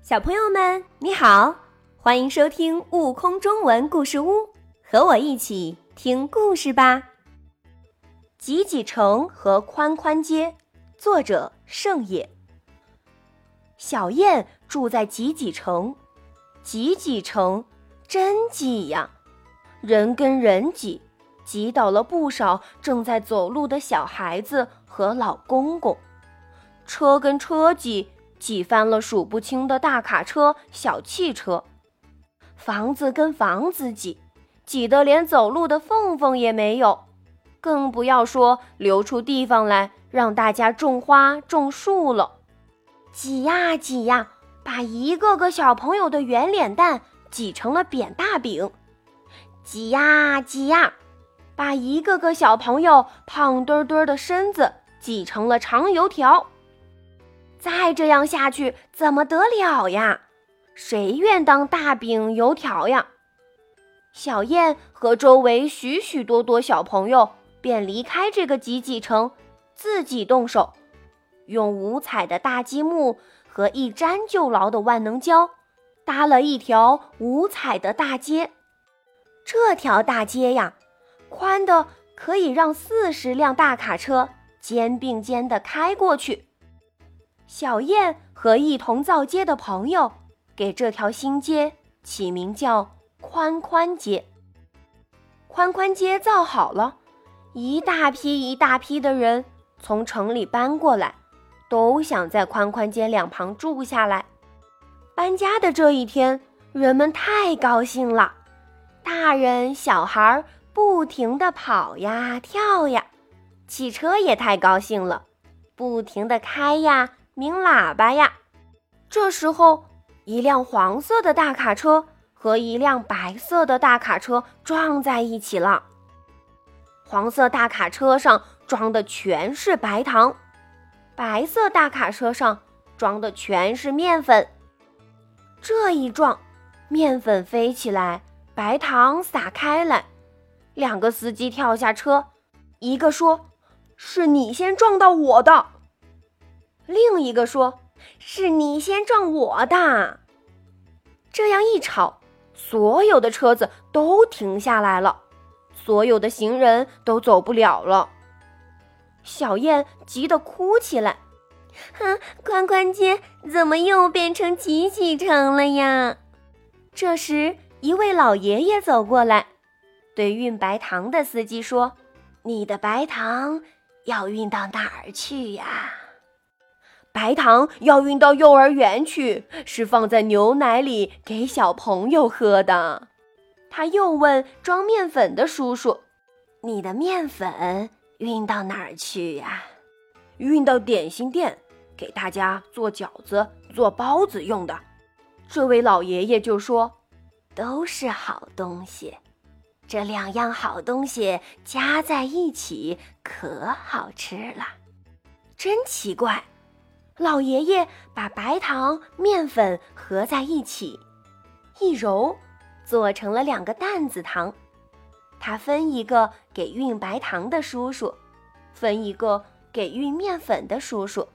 小朋友们，你好，欢迎收听《悟空中文故事屋》，和我一起听故事吧。挤挤城和宽宽街，作者盛野。小燕住在挤挤城，挤挤城真挤呀，人跟人挤，挤倒了不少正在走路的小孩子和老公公。车跟车挤。挤翻了数不清的大卡车、小汽车，房子跟房子挤，挤得连走路的缝缝也没有，更不要说留出地方来让大家种花、种树了。挤呀挤呀，把一个个小朋友的圆脸蛋挤成了扁大饼；挤呀挤呀，把一个个小朋友胖墩墩的身子挤成了长油条。再这样下去怎么得了呀？谁愿当大饼油条呀？小燕和周围许许多多小朋友便离开这个挤挤城，自己动手，用五彩的大积木和一粘就牢的万能胶，搭了一条五彩的大街。这条大街呀，宽的可以让四十辆大卡车肩并肩地开过去。小燕和一同造街的朋友给这条新街起名叫“宽宽街”。宽宽街造好了，一大批一大批的人从城里搬过来，都想在宽宽街两旁住下来。搬家的这一天，人们太高兴了，大人小孩不停地跑呀跳呀，汽车也太高兴了，不停地开呀。鸣喇叭呀！这时候，一辆黄色的大卡车和一辆白色的大卡车撞在一起了。黄色大卡车上装的全是白糖，白色大卡车上装的全是面粉。这一撞，面粉飞起来，白糖洒开来。两个司机跳下车，一个说：“是你先撞到我的。”另一个说：“是你先撞我的。”这样一吵，所有的车子都停下来了，所有的行人都走不了了。小燕急得哭起来：“哼，宽宽街怎么又变成挤挤城了呀？”这时，一位老爷爷走过来，对运白糖的司机说：“你的白糖要运到哪儿去呀？”白糖要运到幼儿园去，是放在牛奶里给小朋友喝的。他又问装面粉的叔叔：“你的面粉运到哪儿去呀？”“运到点心店，给大家做饺子、做包子用的。”这位老爷爷就说：“都是好东西，这两样好东西加在一起可好吃了。”真奇怪。老爷爷把白糖、面粉合在一起，一揉，做成了两个担子糖。他分一个给运白糖的叔叔，分一个给运面粉的叔叔。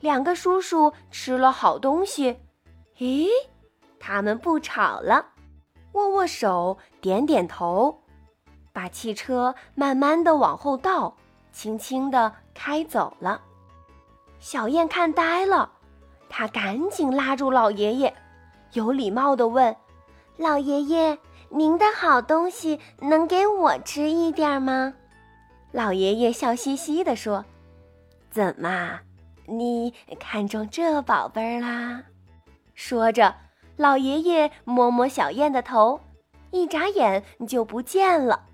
两个叔叔吃了好东西，咦，他们不吵了，握握手，点点头，把汽车慢慢的往后倒，轻轻的开走了。小燕看呆了，她赶紧拉住老爷爷，有礼貌地问：“老爷爷，您的好东西能给我吃一点吗？”老爷爷笑嘻嘻地说：“怎么，你看中这宝贝儿啦？”说着，老爷爷摸摸小燕的头，一眨眼就不见了。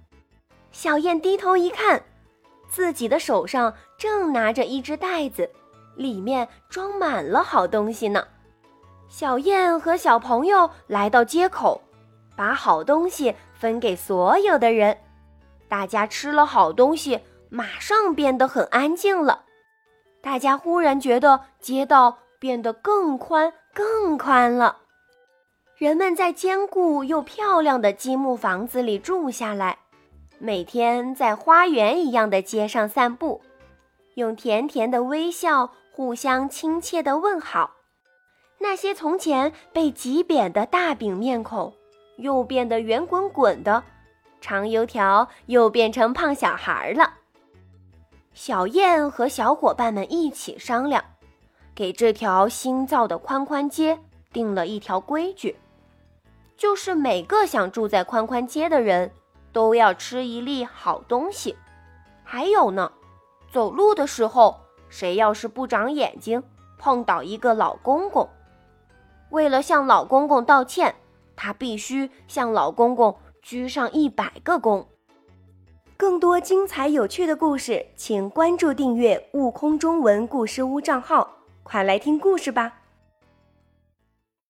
小燕低头一看，自己的手上正拿着一只袋子。里面装满了好东西呢。小燕和小朋友来到街口，把好东西分给所有的人。大家吃了好东西，马上变得很安静了。大家忽然觉得街道变得更宽、更宽了。人们在坚固又漂亮的积木房子里住下来，每天在花园一样的街上散步，用甜甜的微笑。互相亲切的问好，那些从前被挤扁的大饼面孔，又变得圆滚滚的；长油条又变成胖小孩了。小燕和小伙伴们一起商量，给这条新造的宽宽街定了一条规矩，就是每个想住在宽宽街的人都要吃一粒好东西。还有呢，走路的时候，谁要是不长眼睛，碰到一个老公公，为了向老公公道歉，他必须向老公公鞠上一百个躬。更多精彩有趣的故事，请关注订阅“悟空中文故事屋”账号，快来听故事吧。